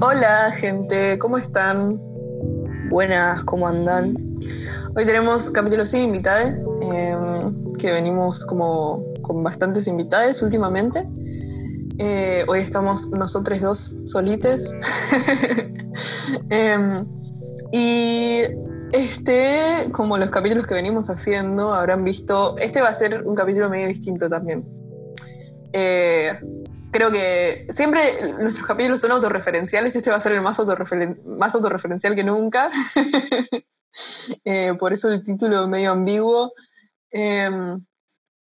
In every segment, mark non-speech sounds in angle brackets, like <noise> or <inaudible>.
Hola gente, ¿cómo están? Buenas, ¿cómo andan? Hoy tenemos capítulo sin invitados, em, que venimos como con bastantes invitados últimamente. Eh, hoy estamos nosotros dos solites. <laughs> Em, y este, como los capítulos que venimos haciendo, habrán visto, este va a ser un capítulo medio distinto también. Eh, creo que siempre nuestros capítulos son autorreferenciales este va a ser el más, más autorreferencial que nunca. <laughs> Eh, por eso el título medio ambiguo. Em,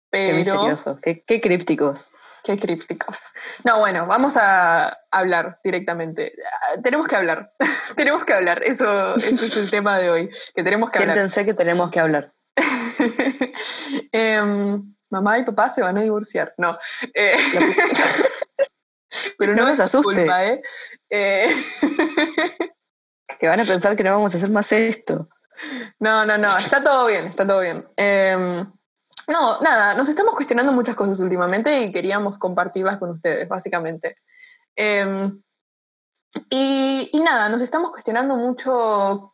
pero... Qué, qué, crípticos. Qué crípticos. No, bueno, vamos a hablar directamente. Tenemos que hablar. <laughs> tenemos que hablar. Eso, es el tema de hoy. Que tenemos que hablar. Siéntense que tenemos que hablar. <laughs> Em, mamá y papá se van a divorciar. No. Eh, <laughs> pero no, es asuste. culpa, ¿eh? ¿eh? que van a pensar que no vamos a hacer más esto. No, no, no, está todo bien, está todo bien. No, nada, nos estamos cuestionando muchas cosas últimamente y queríamos compartirlas con ustedes, básicamente. Em, y, y, nada, nos estamos cuestionando mucho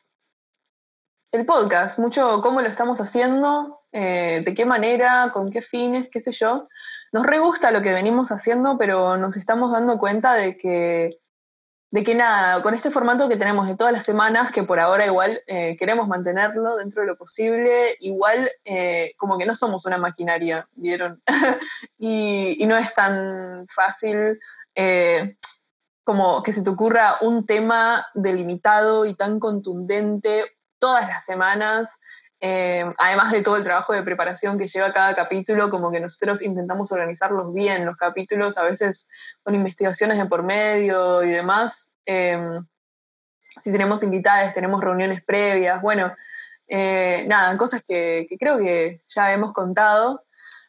el podcast, mucho cómo lo estamos haciendo, eh, de qué manera, con qué fines, qué sé yo. Nos re gusta lo que venimos haciendo, pero nos estamos dando cuenta de que, de que nada, con este formato que tenemos de todas las semanas, que por ahora igual eh, queremos mantenerlo dentro de lo posible, igual eh, como que no somos una maquinaria, ¿vieron? <laughs> y, y, no es tan fácil como que se te ocurra un tema delimitado y tan contundente todas las semanas eh, además de todo el trabajo de preparación que lleva cada capítulo, como que nosotros intentamos organizarlos bien, los capítulos a veces con investigaciones de por medio y demás. Eh, si tenemos invitadas, tenemos reuniones previas, bueno, eh, nada, cosas que, creo que ya hemos contado,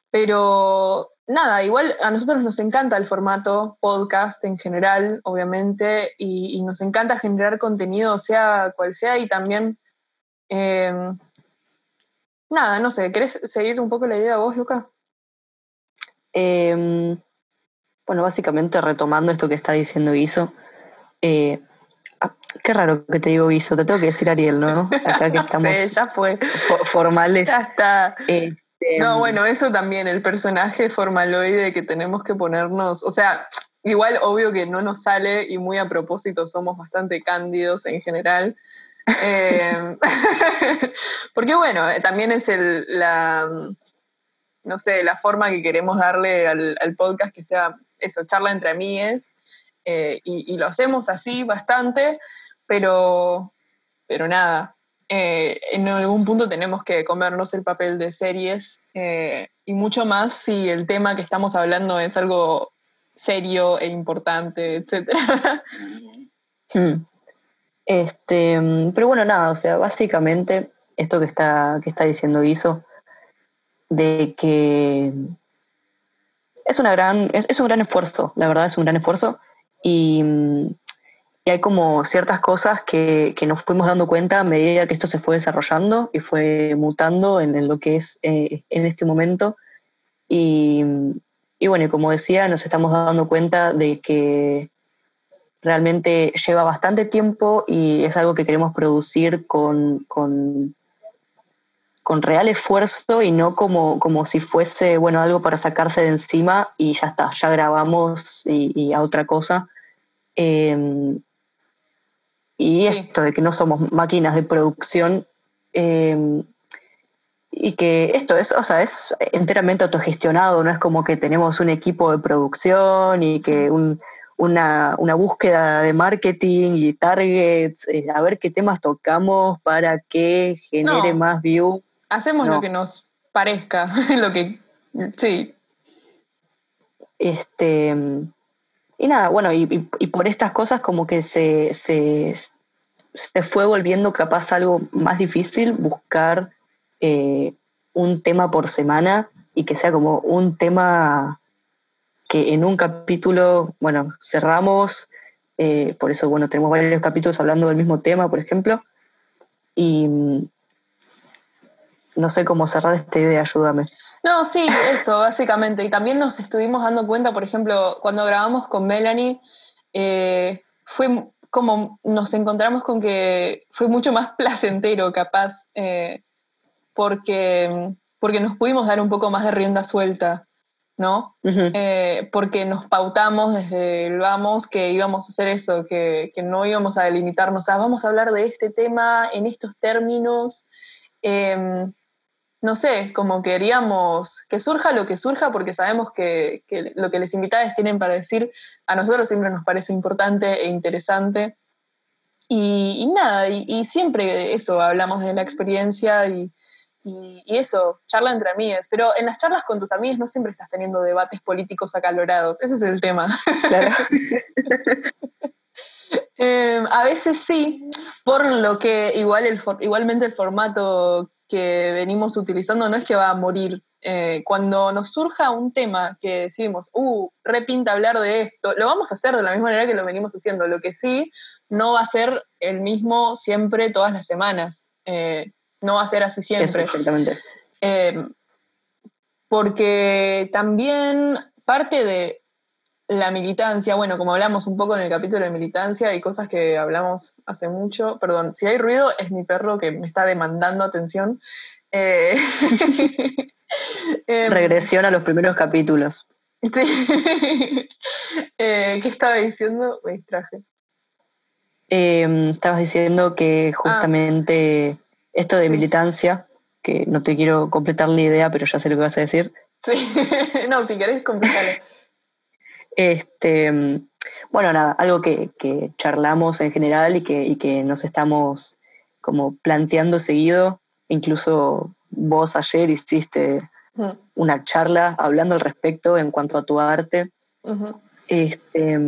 pero nada, igual a nosotros nos encanta el formato podcast en general, obviamente, y, y nos encanta generar contenido, sea cual sea, y también nada, no sé, ¿querés seguir un poco la idea vos, Luca? Em, bueno, básicamente retomando esto que está diciendo Guiso, eh, ah, qué raro que te digo Guiso, te tengo que decir Ariel, ¿no? Acá que <laughs> estamos ya fue. formales. Ya está. Este, no, bueno, eso también, el personaje formaloide que tenemos que ponernos, o sea, igual obvio que no nos sale y muy a propósito somos bastante cándidos en general, eh, <laughs> porque bueno, también es el, la, no sé, la forma que queremos darle al, podcast que sea eso, charla entre amigues, eh, y, lo hacemos así bastante, pero, pero nada, eh, en algún punto tenemos que comernos el papel de series y mucho más si el tema que estamos hablando es algo serio e importante, etc. <laughs> Este, pero bueno, nada, o sea, básicamente esto que está, que está diciendo Iso, de que es, una gran, es, un gran esfuerzo, la verdad es un gran esfuerzo, y, hay como ciertas cosas que, nos fuimos dando cuenta a medida que esto se fue desarrollando y fue mutando en, lo que es eh, en este momento. Y, y bueno, como decía, nos estamos dando cuenta de que realmente lleva bastante tiempo y es algo que queremos producir con, con, real esfuerzo y no como, como si fuese bueno, algo para sacarse de encima y ya está, ya grabamos y, a otra cosa. Em, y esto de que no somos máquinas de producción em, y que esto es, o sea, es enteramente autogestionado, no es como que tenemos un equipo de producción y que un, una, búsqueda de marketing y targets, eh, a ver qué temas tocamos para que genere más view. Hacemos lo que nos parezca, <laughs> lo que. Sí. Este. Y nada, bueno, y, por estas cosas como que se, se, fue volviendo capaz algo más difícil buscar eh, un tema por semana y que sea como un tema que en un capítulo, bueno, cerramos, eh, por eso, bueno, tenemos varios capítulos hablando del mismo tema, por ejemplo, y, no sé cómo cerrar esta idea, ayúdame. No, sí, eso, básicamente. Y también nos estuvimos dando cuenta, por ejemplo, cuando grabamos con Melanie, eh, fue como nos encontramos con que fue mucho más <laughs> placentero, capaz, eh, porque, porque nos pudimos dar un poco más de rienda suelta, ¿no? Eh, porque nos pautamos desde el vamos que íbamos a hacer eso, que, que no íbamos a delimitarnos, a vamos a hablar de este tema en estos términos. Em, no sé, como queríamos que surja lo que surja, porque sabemos que, lo que les invitados tienen para decir a nosotros siempre nos parece importante e interesante. Y, nada, y, siempre eso, hablamos de la experiencia y, eso, charla entre amigas. Pero en las charlas con tus amigas no siempre estás teniendo debates políticos acalorados, ese es el tema. Claro. <laughs> Em, a veces sí, por lo que igual el, igualmente el formato que venimos utilizando no es que va a morir. Eh, cuando nos surja un tema que decimos, uh, repinta hablar de esto, lo vamos a hacer de la misma manera que lo venimos haciendo. Lo que sí, no va a ser el mismo siempre todas las semanas. Eh, no va a ser así siempre. exactamente. Eh, porque también parte de la militancia, bueno, como hablamos un poco en el capítulo de militancia, hay cosas que hablamos hace mucho. Perdón, si hay ruido es mi perro que me está demandando atención. Eh, <laughs> em, Regresión a los primeros capítulos. Sí. <laughs> Eh, ¿Qué estaba diciendo? Me distraje. Em, estabas diciendo que ah. Esto de militancia, que no te quiero completar la idea, pero ya sé lo que vas a decir. Sí, <laughs> no, si querés completarlo. Este, bueno, nada, algo que, charlamos en general y que, que, nos estamos como planteando seguido. Incluso vos ayer hiciste una charla hablando al respecto en cuanto a tu arte. este,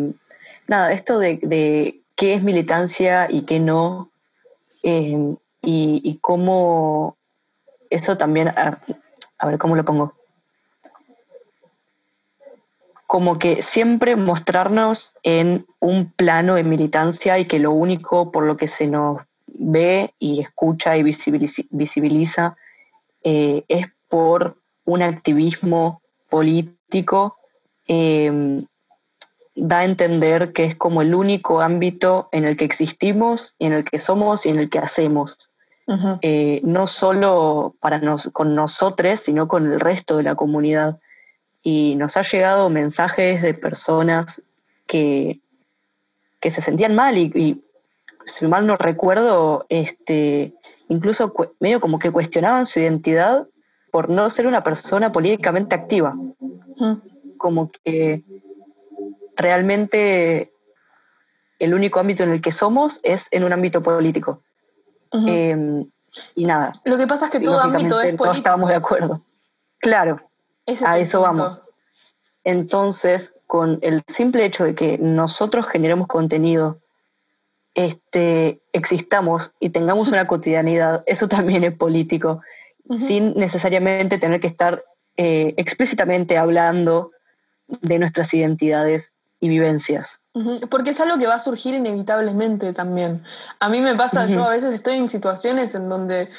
nada, esto de, qué es militancia y qué no, eh, y, cómo eso también, a ver cómo lo pongo como que siempre mostrarnos en un plano de militancia y que lo único por lo que se nos ve y escucha y visibiliza, eh, es por un activismo político, em, da a entender que es como el único ámbito en el que existimos y en el que somos y en el que hacemos. Eh, no solo para con nosotros, sino con el resto de la comunidad y nos ha llegado mensajes de personas que, que se sentían mal y, si mal no recuerdo, este, incluso medio como que cuestionaban su identidad por no ser una persona políticamente activa. Como que realmente el único ámbito en el que somos es en un ámbito político. Em, y nada. Lo que pasa es que todo ámbito es político. No estábamos de acuerdo. Claro, a eso vamos. Entonces, con el simple hecho de que nosotros generemos contenido, este, existamos y tengamos una <laughs> cotidianidad, eso también es político, sin necesariamente tener que estar eh, explícitamente hablando de nuestras identidades y vivencias. Porque es algo que va a surgir inevitablemente también. A mí me pasa, yo a veces estoy en situaciones en donde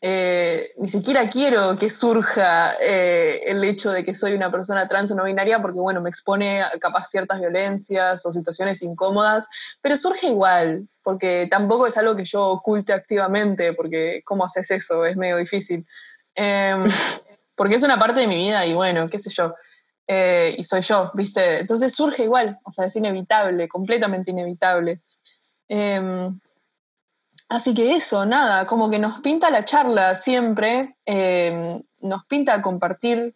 eh, ni siquiera quiero que surja eh, el hecho de que soy una persona trans o no binaria porque, bueno, me expone a capaz ciertas violencias o situaciones incómodas, pero surge igual, porque tampoco es algo que yo oculte activamente, porque ¿cómo haces eso? Es medio difícil. Em, <laughs> porque es una parte de mi vida y, bueno, qué sé yo. Eh, y soy yo, ¿viste? Entonces surge igual, o sea, es inevitable, completamente inevitable. Em, Así que eso, nada, como que nos pinta la charla siempre, em, nos pinta compartir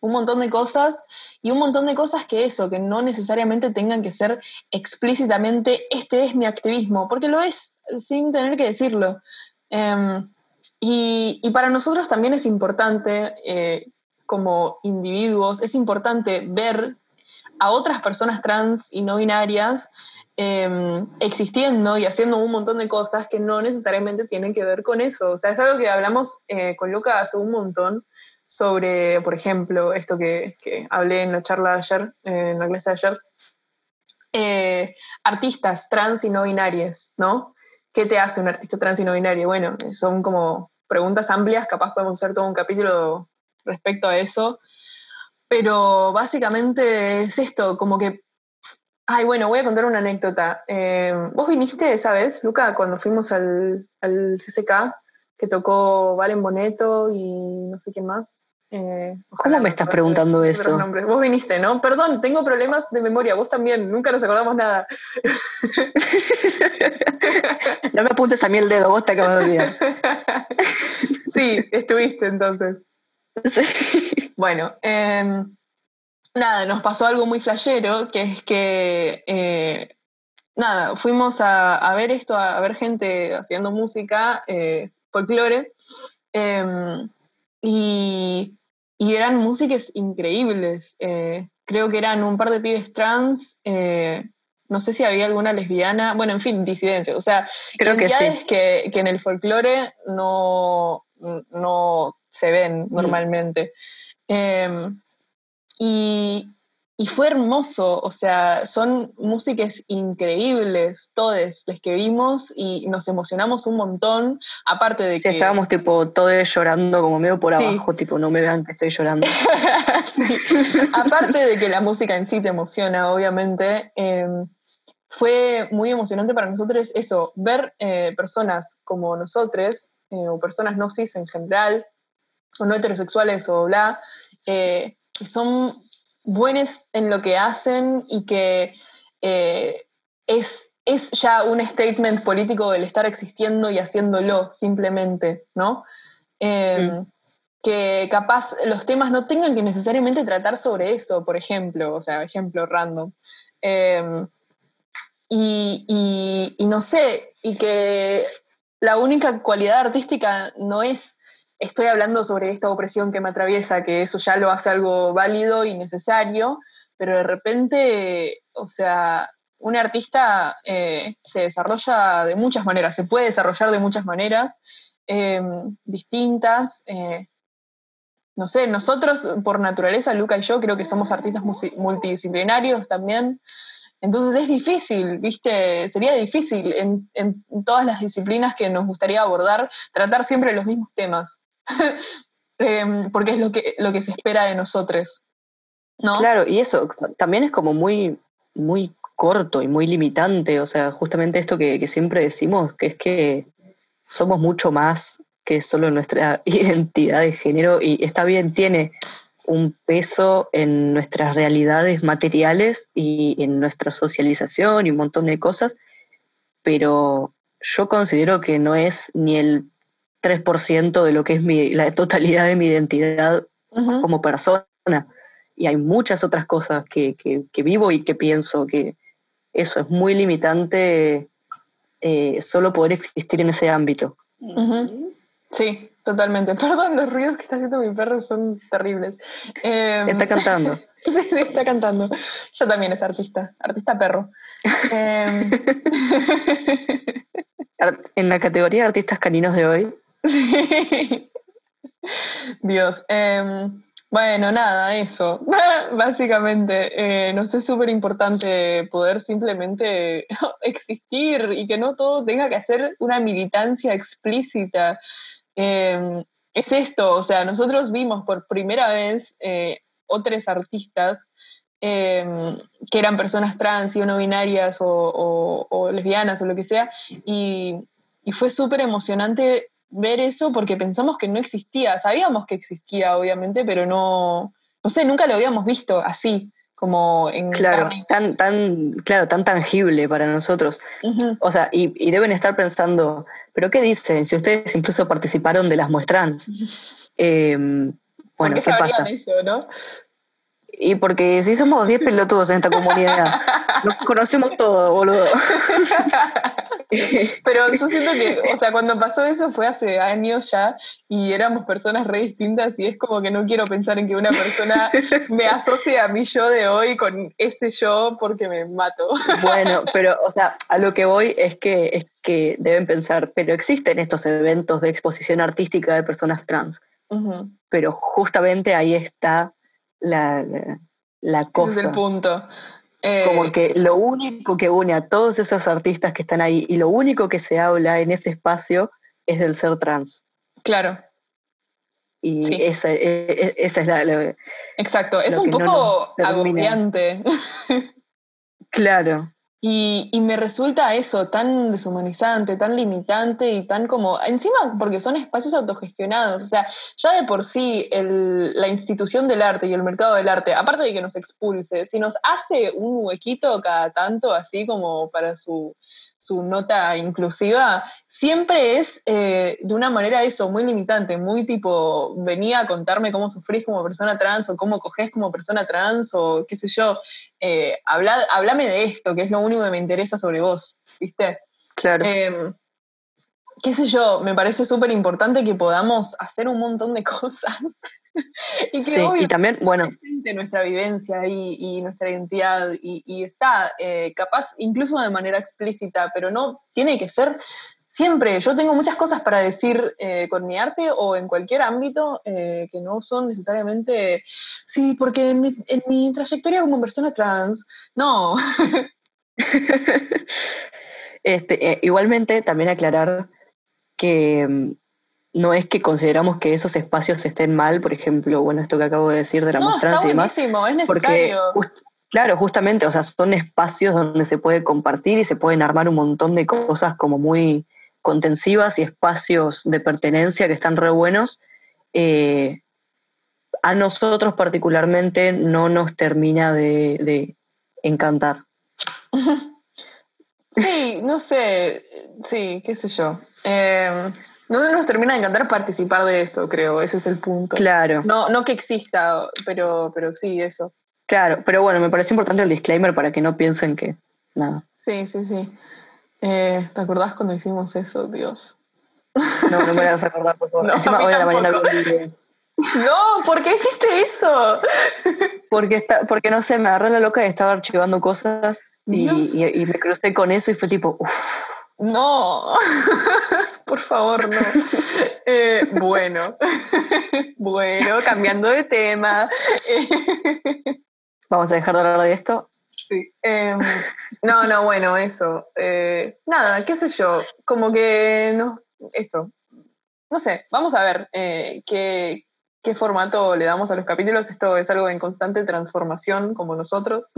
un montón de cosas y un montón de cosas que eso, que no necesariamente tengan que ser explícitamente, este es mi activismo, porque lo es sin tener que decirlo. Em, y, para nosotros también es importante, eh, como individuos, es importante ver a otras personas trans y no binarias Em, existiendo y haciendo un montón de cosas que no necesariamente tienen que ver con eso. O sea, es algo que hablamos eh, con Luca hace un montón sobre, por ejemplo, esto que, que hablé en la charla de ayer, en la clase de ayer, eh, artistas trans y no binarias, ¿no? ¿Qué te hace un artista trans y no binario? Bueno, son como preguntas amplias, capaz podemos hacer todo un capítulo respecto a eso. Pero básicamente es esto, como que Ay, bueno, voy a contar una anécdota. Eh, vos viniste, ¿sabes, Luca, cuando fuimos al, al, CCK, que tocó Valen Boneto y no sé qué más? Eh, ¿Cómo me estás preguntando eso? Vos viniste, ¿no? Perdón, tengo problemas de memoria, vos también, nunca nos acordamos nada. <laughs> no me apuntes a mí el dedo, vos te acabas de olvidar. <laughs> sí, estuviste entonces. Sí. <laughs> Bueno, eh, nada, nos pasó algo muy flashero, que es que, eh, nada, fuimos a, ver esto, a, ver gente haciendo música, eh, folclore, em, y, eran músicas increíbles. Eh, creo que eran un par de pibes trans, no sé si había alguna lesbiana, bueno, en fin, disidencia, o sea, creo que, sí. que, que en el folclore no, no se ven normalmente. Em, y, fue hermoso, o sea, son músicas increíbles, todos los que vimos y nos emocionamos un montón, aparte de que... estábamos tipo todos llorando como medio por abajo, tipo, no me vean que estoy llorando. <laughs> Aparte de que la música en sí te emociona, obviamente, em, fue muy emocionante para nosotros eso, ver eh, personas como nosotros, eh, o personas no cis en general, o no heterosexuales o bla, eh, que son buenos en lo que hacen y que es, es ya un statement político el estar existiendo y haciéndolo simplemente, ¿no? Em, que capaz los temas no tengan que necesariamente tratar sobre eso, por ejemplo, o sea, ejemplo random. Em, y, no sé, y que la única cualidad artística no es estoy hablando sobre esta opresión que me atraviesa, que eso ya lo hace algo válido y necesario, pero de repente, o sea, un artista eh, se desarrolla de muchas maneras, se puede desarrollar de muchas maneras em, distintas. Eh, no sé, nosotros por naturaleza, Luca y yo, creo que somos artistas multidisciplinarios también. Entonces es difícil, ¿viste? Sería difícil en, todas las disciplinas que nos gustaría abordar tratar siempre los mismos temas. <laughs> Em, porque es lo que, lo que se espera de nosotros. ¿no? Claro, y eso también es como muy, muy corto y muy limitante, o sea, justamente esto que, siempre decimos, que es que somos mucho más que solo nuestra <laughs> identidad de género y está bien, tiene un peso en nuestras realidades materiales y en nuestra socialización y un montón de cosas, pero yo considero que no es ni el 3% de lo que es mi, la totalidad de mi identidad como persona. Y hay muchas otras cosas que, que, vivo y que pienso que eso es muy limitante eh, solo poder existir en ese ámbito. Sí, totalmente. <laughs> Perdón, los ruidos que está haciendo mi perro son terribles. Em, está cantando. <laughs> sí, sí, está cantando. Yo también es artista, artista perro. Em, <laughs> en la categoría de artistas caninos de hoy, Dios. Em, bueno, nada, eso. Básicamente, eh, nos es súper importante poder simplemente existir y que no todo tenga que hacer una militancia explícita. Em, es esto, o sea, nosotros vimos por primera vez eh, otros artistas em, que eran personas trans y no binarias o, lesbianas o lo que sea, y, y fue súper emocionante ver eso porque pensamos que no existía. Sabíamos que existía, obviamente, pero no, no sé, nunca lo habíamos visto así, como en claro, tan, tan, claro, tan tangible para nosotros. O sea, y, deben estar pensando, ¿pero qué dicen? Si ustedes incluso participaron de las muestras. <laughs> Eh, bueno, ¿qué, pasa? Eso, no? Y porque si somos 10 pelotudos en esta comunidad, <laughs> nos conocemos todos, boludo. <laughs> Pero yo siento que, o sea, cuando pasó eso fue hace años ya y éramos personas re distintas y es como que no quiero pensar en que una persona me asocie a mi yo de hoy con ese yo porque me mato. Bueno, pero, o sea, a lo que voy es que, que deben pensar, pero existen estos eventos de exposición artística de personas trans. Pero justamente ahí está la, la, cosa. Ese es el punto. Como eh, que lo único que une a todos esos artistas que están ahí y lo único que se habla en ese espacio es del ser trans. Claro. Y esa, e, e, esa, es la, Exacto, es un poco agobiante. <laughs> claro. Y, me resulta eso tan deshumanizante, tan limitante y tan como, encima porque son espacios autogestionados, o sea, ya de por sí la institución del arte y el mercado del arte, aparte de que nos expulse, si nos hace un huequito cada tanto, así como para su, su nota inclusiva, siempre es eh, de una manera eso, muy limitante, muy tipo, venía a contarme cómo sufrís como persona trans o cómo cogés como persona trans o qué sé yo, eh, hablame de esto, que es lo único que me interesa sobre vos, ¿viste? Claro. Em, qué sé yo, me parece súper importante que podamos hacer un montón de <laughs> cosas <laughs> y que sí, y también, bueno. nuestra vivencia y, y nuestra identidad y, está eh, capaz incluso de manera explícita, pero no tiene que ser siempre. Yo tengo muchas cosas para decir eh, con mi arte o en cualquier ámbito eh, que no son necesariamente, sí, porque en mi, en mi trayectoria como persona trans, no. <laughs> este, igualmente, también aclarar que mm, no es que consideramos que esos espacios estén mal, por ejemplo, bueno, esto que acabo de decir de la no, está y demás. es necesario. claro, justamente, o sea, son espacios donde se puede compartir y se pueden armar un montón de cosas como muy contensivas y espacios de pertenencia que están re buenos. Eh, a nosotros particularmente no nos termina de, encantar. <laughs> Sí, no sé, sí, qué sé yo. Eh, no nos termina de encantar participar de eso, creo, ese es el punto. Claro. No, no que exista, pero, pero sí, eso. Claro, pero bueno, me parece importante el disclaimer para que no piensen que nada. Sí, sí, sí. Eh, ¿Te acordás cuando hicimos eso, Dios? No, no me vas a acordar, por favor. <laughs> Encima hoy a la mañana <laughs> No, ¿por qué hiciste eso? <laughs> Porque, está, porque no sé, me agarré la loca y estaba archivando cosas y, y, me crucé con eso y fue tipo, uff no, <laughs> por favor, no. Eh, bueno, <laughs> bueno, cambiando de tema. <laughs> Vamos a dejar de hablar de esto. Sí. Em, no, no, bueno, eso. Eh, nada, qué sé yo, como que no, eso. No sé, vamos a ver eh, qué, qué formato le damos a los capítulos. Esto es algo en constante transformación, como nosotros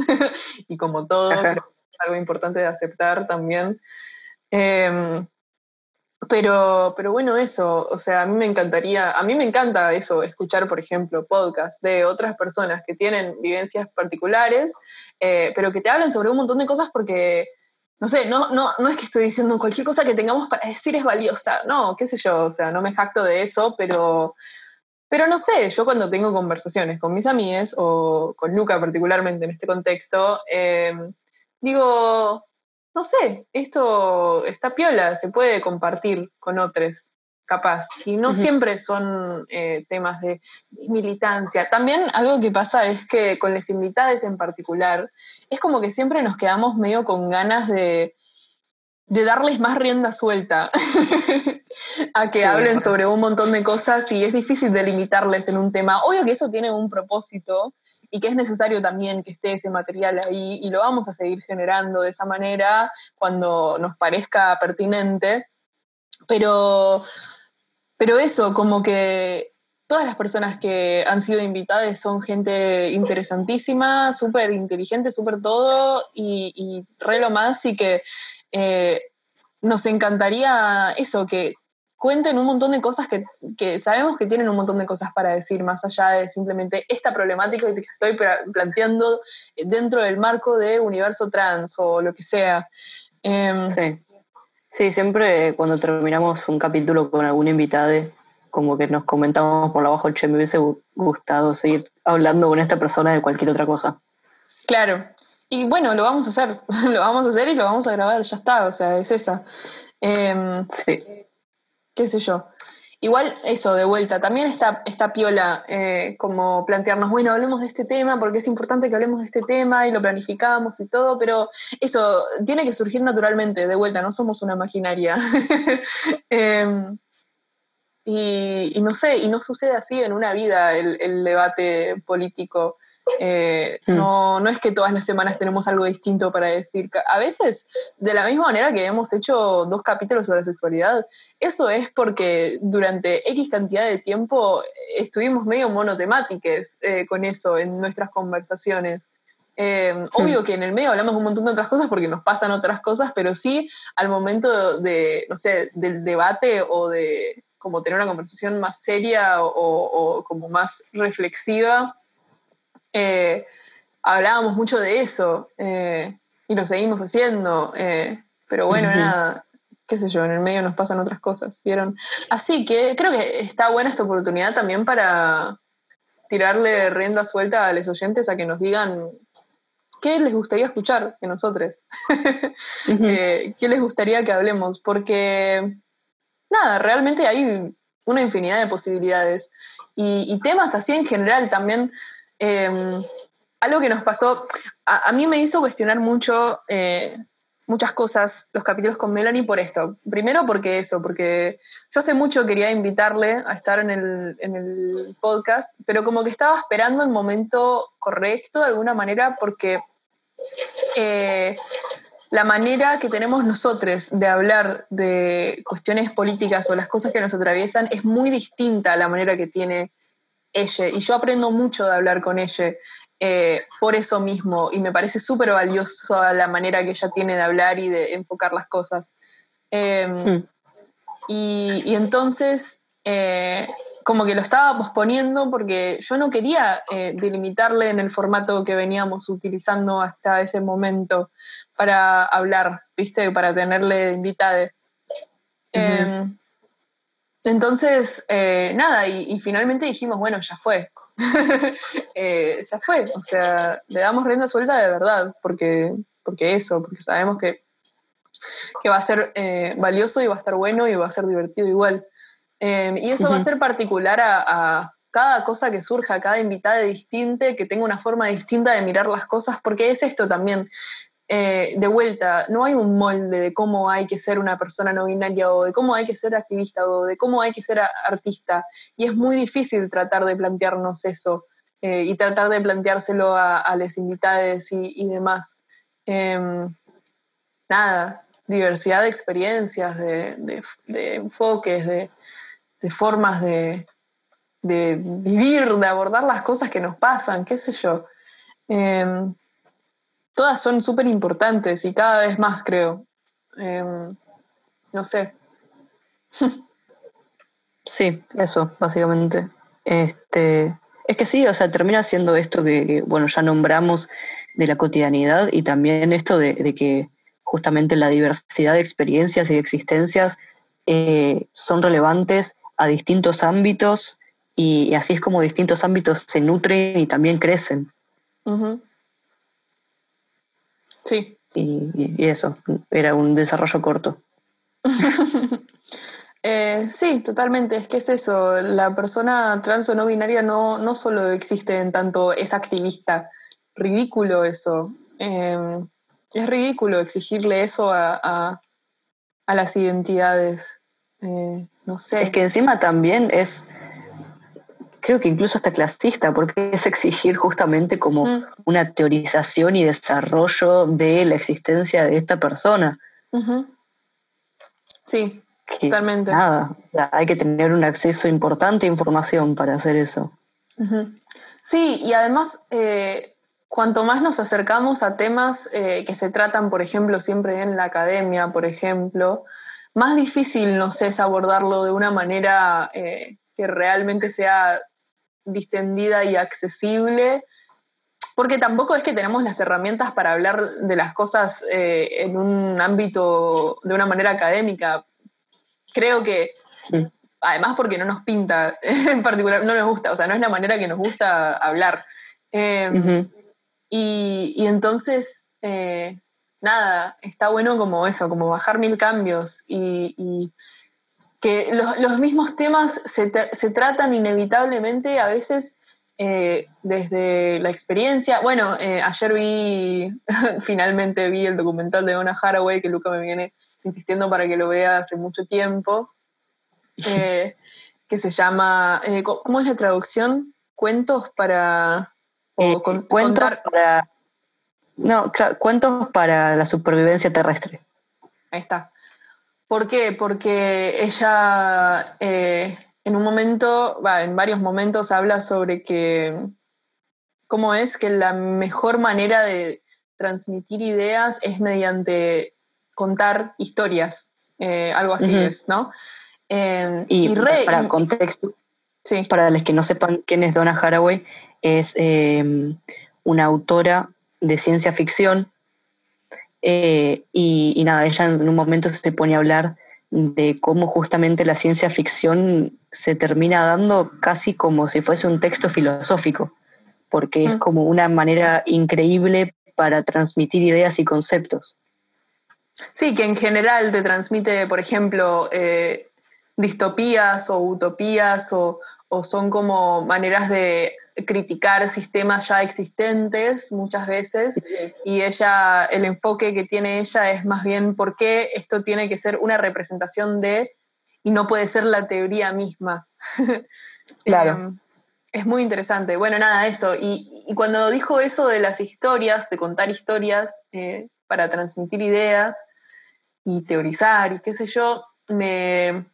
y como todo. Algo importante de aceptar también. Em, pero, pero bueno, eso, o sea, a mí me encantaría, a mí me encanta eso, escuchar, por ejemplo, podcasts de otras personas que tienen vivencias particulares, eh, pero que te hablan sobre un montón de cosas porque, no sé, no, no, no es que estoy diciendo cualquier cosa que tengamos para decir es valiosa, no, qué sé yo, o sea, no me jacto de eso, pero, pero no sé, yo cuando tengo conversaciones con mis amigas o con Luca particularmente en este contexto, em, digo, no sé, esto está piola, se puede compartir con otros, capaz. Y no siempre son eh, temas de militancia. También algo que pasa es que con las invitadas en particular, es como que siempre nos quedamos medio con ganas de, de darles más rienda suelta <laughs> a que hablen sobre un montón de cosas y es difícil delimitarles en un tema. Obvio que eso tiene un propósito y que es necesario también que esté ese material ahí y lo vamos a seguir generando de esa manera cuando nos parezca pertinente. Pero, pero eso, como que todas las personas que han sido invitadas son gente interesantísima, súper inteligente, súper todo y, y, re lo más y que eh, nos encantaría eso, que cuenten un montón de cosas que, sabemos que tienen un montón de cosas para decir, más allá de simplemente esta problemática que estoy planteando dentro del marco de universo trans o lo que sea. Em, sí. sí, siempre cuando terminamos un capítulo con algún invitado, como que nos comentamos por abajo, che, me hubiese gustado seguir hablando con esta persona de cualquier otra cosa. Claro, y bueno, lo vamos a hacer, <laughs> lo vamos a hacer y lo vamos a grabar, ya está, o sea, es esa. Em, sí qué sé yo. Igual eso, de vuelta, también está, está piola eh, como plantearnos, bueno, hablemos de este tema porque es importante que hablemos de este tema y lo planificamos y todo, pero eso tiene que surgir naturalmente, de vuelta, no somos una maquinaria. <laughs> Em, y, no sé, y no sucede así en una vida el, debate político. Eh, mm. no, no es que todas las semanas tenemos algo distinto para decir. A veces, de la misma manera que hemos hecho dos capítulos sobre sexualidad, eso es porque durante X cantidad de tiempo estuvimos medio monotemáticos eh, con eso en nuestras conversaciones. Eh, obvio que en el medio hablamos un montón de otras cosas porque nos pasan otras cosas, pero sí al momento de, no sé, del debate o de como tener una conversación más seria o, como más reflexiva, eh, hablábamos mucho de eso eh, y lo seguimos haciendo. Eh, pero bueno, nada, qué sé yo, en el medio nos pasan otras cosas, ¿vieron? Así que creo que está buena esta oportunidad también para tirarle rienda suelta a los oyentes a que nos digan qué les gustaría escuchar de nosotros, <laughs> qué les gustaría que hablemos, porque nada, realmente hay una infinidad de posibilidades. Y, temas así en general también. Em, algo que nos pasó, a, mí me hizo cuestionar mucho eh, muchas cosas los capítulos con Melanie por esto. Primero porque eso, porque yo hace mucho quería invitarle a estar en el, en el podcast, pero como que estaba esperando el momento correcto de alguna manera porque eh, la manera que tenemos nosotros de hablar de cuestiones políticas o las cosas que nos atraviesan es muy distinta a la manera que tiene ella. Y yo aprendo mucho de hablar con ella eh, por eso mismo. Y me parece súper valioso la manera que ella tiene de hablar y de enfocar las cosas. Em, hmm. y, entonces, eh, como que lo estaba posponiendo porque yo no quería eh, delimitarle en el formato que veníamos utilizando hasta ese momento para hablar, ¿viste? Para tenerle invitada. Entonces, eh, nada, y, finalmente dijimos, bueno, ya fue. <laughs> Eh, ya fue, o sea, le damos rienda suelta de verdad, porque, porque eso, porque sabemos que, que va a ser valioso y va a estar bueno y va a ser divertido igual. Em, y eso va a ser particular a, cada cosa que surja, a cada invitada distinta, que tenga una forma distinta de mirar las cosas, porque es esto también. Eh, de vuelta, no hay un molde de cómo hay que ser una persona no binaria o de cómo hay que ser activista o de cómo hay que ser artista. Y es muy difícil tratar de plantearnos eso eh, y tratar de planteárselo a, las invitadas y, demás. Em, nada, diversidad de experiencias, de enfoques, de, de formas de, vivir, de abordar las cosas que nos pasan, qué sé yo. Todas son súper importantes y cada vez más, creo. Em, no sé. <laughs> sí, eso, básicamente. Este, es que sí, o sea, termina siendo esto que, bueno, ya nombramos de la cotidianidad y también esto de, de que justamente la diversidad de experiencias y de existencias eh, son relevantes a distintos ámbitos y, así es como distintos ámbitos se nutren y también crecen. Sí. Y, eso, era un desarrollo corto. <laughs> Eh, sí, totalmente. Es que es eso. La persona trans o no binaria no, no solo existe en tanto es activista. Ridículo eso. Em, es ridículo exigirle eso a, a las identidades. Eh, no sé. Es que encima también es, creo que incluso hasta clasista, porque es exigir justamente como mm. una teorización y desarrollo de la existencia de esta persona. Sí, totalmente. Nada, hay que tener un acceso importante a información para hacer eso. Sí, y además, eh, cuanto más nos acercamos a temas eh, que se tratan, por ejemplo, siempre en la academia, por ejemplo, más difícil nos es abordarlo de una manera eh, que realmente sea distendida y accesible, porque tampoco es que tenemos las herramientas para hablar de las cosas eh, en un ámbito de una manera académica. Creo que, además porque no nos pinta <laughs> en particular, no nos gusta, o sea, no es la manera que nos gusta hablar. Em, y, y, entonces, eh, nada, está bueno como eso, como bajar mil cambios y, que los, mismos temas se, tratan inevitablemente a veces eh, desde la experiencia. Bueno, eh, ayer vi, <laughs> finalmente vi el documental de Ona Haraway que Luca me viene insistiendo para que lo vea hace mucho tiempo. <laughs> Eh, que se llama, ¿cómo es la traducción? Cuentos para... Eh, cuentos para... No, cuentos para la supervivencia terrestre. Ahí está. ¿Por qué? Porque ella eh, en un momento, en varios momentos habla sobre que cómo es que la mejor manera de transmitir ideas es mediante contar historias, eh, algo así es, ¿no? Em, y, para contexto, sí. para los que no sepan quién es Donna Haraway, es una autora de ciencia ficción eh, y, nada, ella en un momento se pone a hablar de cómo justamente la ciencia ficción se termina dando casi como si fuese un texto filosófico, porque es mm. como una manera increíble para transmitir ideas y conceptos. Sí, que en general te transmite, por ejemplo, eh, distopías o utopías o, son como maneras de criticar sistemas ya existentes muchas veces y ella, el enfoque que tiene ella es más bien por qué esto tiene que ser una representación de y no puede ser la teoría misma. <laughs> Claro. Em, es muy interesante. Bueno, nada, eso. Y, cuando dijo eso de las historias, de contar historias eh, para transmitir ideas y teorizar y qué sé yo, me,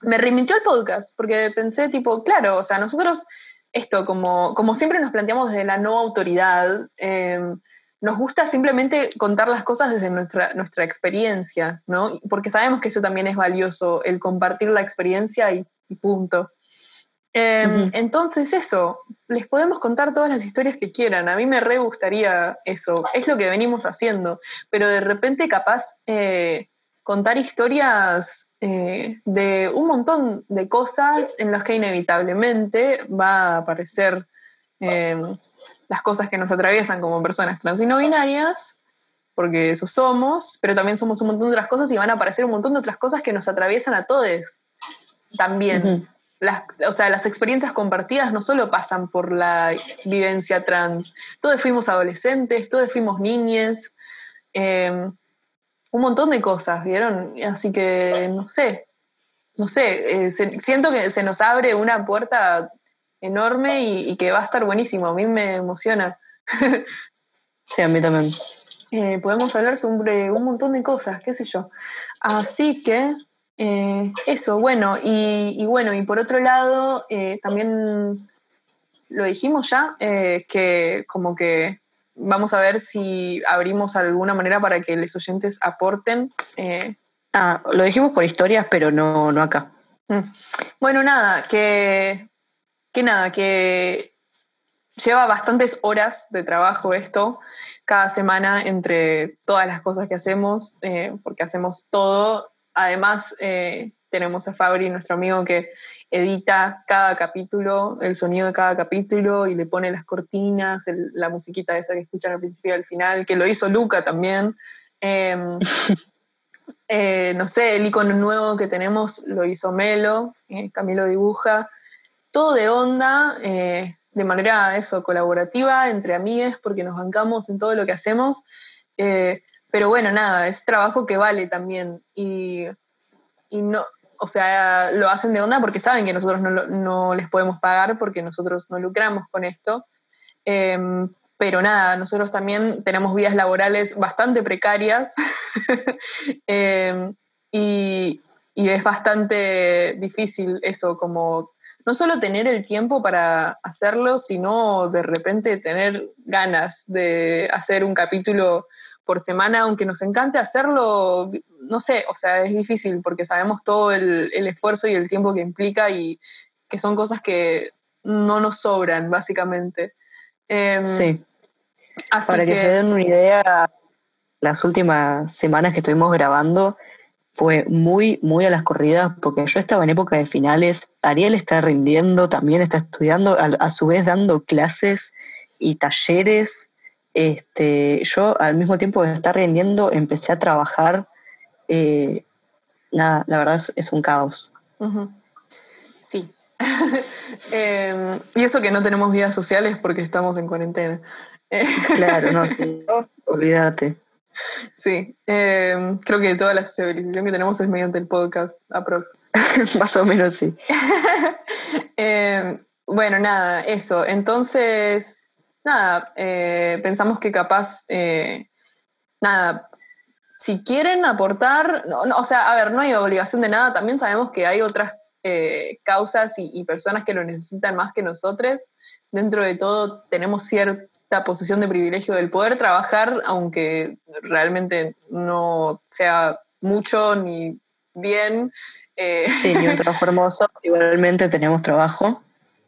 me remitió al podcast, porque pensé tipo, claro, o sea, nosotros esto, como, como siempre nos planteamos desde la no autoridad, em, nos gusta simplemente contar las cosas desde nuestra, nuestra experiencia, ¿no? Porque sabemos que eso también es valioso, el compartir la experiencia y punto. Em, entonces eso, les podemos contar todas las historias que quieran. A mí me re gustaría eso. Es lo que venimos haciendo. Pero de repente capaz eh, contar historias eh, de un montón de cosas en las que inevitablemente va a aparecer em, las cosas que nos atraviesan como personas trans y no binarias, porque eso somos, pero también somos un montón de otras cosas y van a aparecer un montón de otras cosas que nos atraviesan a todos también. Las, o sea, las experiencias compartidas no solo pasan por la vivencia trans, todos fuimos adolescentes, todos fuimos niñes, em, un montón de cosas, ¿vieron? Así que no sé, no sé, eh, siento que se nos abre una puerta enorme y, que va a estar buenísimo, a mí me emociona. <laughs> sí, a mí también. Eh, podemos hablar sobre un montón de cosas, qué sé yo. Así que eh, eso, bueno, y, bueno, y por otro lado, también lo dijimos ya, que como que vamos a ver si abrimos alguna manera para que los oyentes aporten. ah, lo dijimos por historias, pero no, no acá. Mm. Bueno, nada, que, que nada, que lleva bastantes horas de trabajo esto cada semana entre todas las cosas que hacemos, porque hacemos todo Además, eh, tenemos a Fabri, nuestro amigo, que edita cada capítulo, el sonido de cada capítulo y le pone las cortinas, la musiquita esa que escuchan al principio y al final, que lo hizo Luca también. Em, <laughs> eh, no sé, el icono nuevo que tenemos lo hizo Melo, eh, Camilo dibuja. Todo de onda, de manera eso, colaborativa, entre amigues, porque nos bancamos en todo lo que hacemos. Pero bueno, nada, es trabajo que vale también. Y, no, o sea, lo hacen de onda porque saben que nosotros no, les podemos pagar porque nosotros no lucramos con esto. Em, pero nada, nosotros también tenemos vidas laborales bastante precarias <laughs> em, y, es bastante difícil eso, como no solo tener el tiempo para hacerlo, sino de repente tener ganas de hacer un capítulo por semana, aunque nos encante hacerlo, no sé, o sea, es difícil porque sabemos todo el, esfuerzo y el tiempo que implica y que son cosas que no nos sobran, básicamente. Em, sí. Para que, se den una idea, las últimas semanas que estuvimos grabando fue muy, muy a las corridas, porque yo estaba en época de finales, Ariel está rindiendo, también está estudiando, a su vez dando clases y talleres este, yo al mismo tiempo de estar rindiendo empecé a trabajar. Eh, nada, la verdad es, un caos. Sí. <laughs> Em, y eso que no tenemos vidas sociales porque estamos en cuarentena. <laughs> claro, no, sí. olvídate. Sí, em, creo que toda la sociabilización que tenemos es mediante el podcast, aprox. <laughs> Más o menos sí. Em, bueno, nada, eso. Entonces, nada, eh, pensamos que capaz, eh, nada, si quieren aportar, o sea, a ver, no hay obligación de nada, también sabemos que hay otras eh, causas y, personas que lo necesitan más que nosotros. Dentro de todo tenemos cierta posición de privilegio del poder trabajar, aunque realmente no sea mucho ni bien. Sí, ni un trabajo <laughs> hermoso, igualmente tenemos trabajo.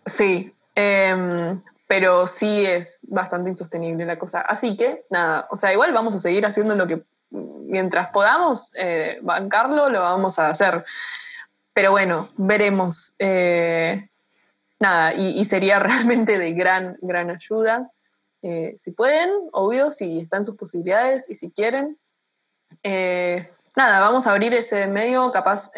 Sí, em, pero sí es bastante insostenible la cosa. Así que, nada, o sea, igual vamos a seguir haciendo lo que mientras podamos eh, bancarlo, lo vamos a hacer. Pero bueno, veremos. Eh, nada, y, sería <laughs> realmente de gran, gran ayuda. Eh, si pueden, obvio, si están sus posibilidades y si quieren. nada, vamos a abrir ese medio, capaz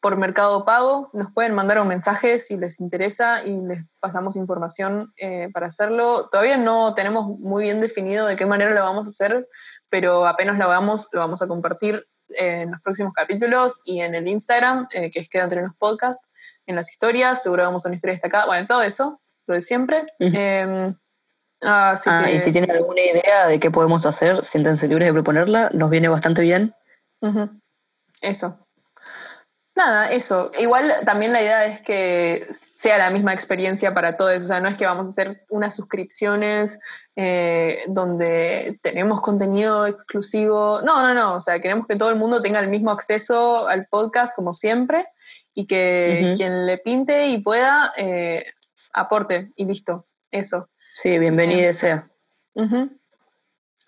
por Mercado Pago. Nos pueden mandar un mensaje si les interesa y les pasamos información eh, para hacerlo. Todavía no tenemos muy bien definido de qué manera lo vamos a hacer, pero apenas lo hagamos, lo vamos a compartir eh, en los próximos capítulos y en el Instagram, eh, que es Queda entre los podcasts, en las historias, seguro vamos a una historia destacada, bueno, todo eso, lo de siempre. Em, ah, y si tienen alguna idea de qué podemos hacer, siéntense libres de proponerla, nos viene bastante bien. Eso nada, eso. Igual también la idea es que sea la misma experiencia para todos. O sea, no es que vamos a hacer unas suscripciones eh, donde tenemos contenido exclusivo. No, no, no. O sea, queremos que todo el mundo tenga el mismo acceso al podcast como siempre y que quien le pinte y pueda eh, aporte y listo. Eso. Sí, bienvenido sea.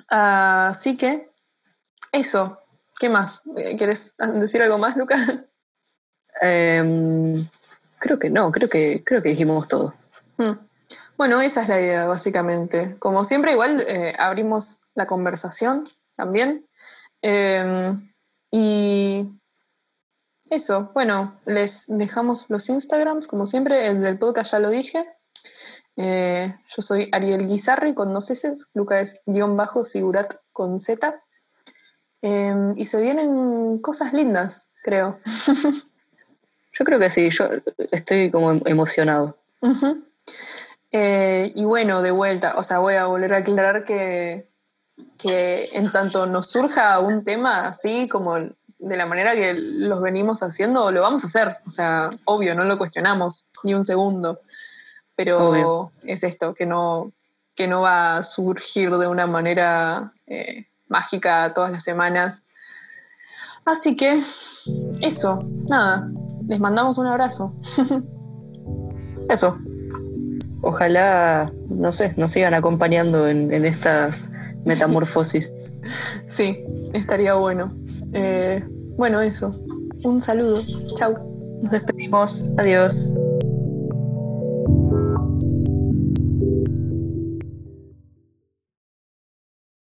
Así que, eso. ¿Qué más? ¿Quieres decir algo más, Lucas? Em, creo que no, creo que, creo que dijimos todo. Hmm. Bueno, esa es la idea, básicamente. Como siempre, igual eh, abrimos la conversación también. Em, y eso, bueno, les dejamos los Instagrams, como siempre, el del podcast ya lo dije. Eh, yo soy Ariel Guizarri con dos S, Luca es guion bajo, Sigurat con Z. Em, y se vienen cosas lindas, creo. <laughs> Yo creo que sí, yo estoy como emocionado. Eh, y bueno, de vuelta, o sea, voy a volver a aclarar que, que en tanto nos surja un tema así como de la manera que los venimos haciendo, lo vamos a hacer. O sea, obvio, no lo cuestionamos ni un segundo. Pero es esto, que no, que no va a surgir de una manera eh, mágica todas las semanas. Así que, eso, nada, les mandamos un abrazo. <laughs> Eso. Ojalá, no sé, nos sigan acompañando en, estas metamorfosis. <laughs> sí, estaría bueno. Eh, bueno, eso. Un saludo. Chau. Nos despedimos. Adiós.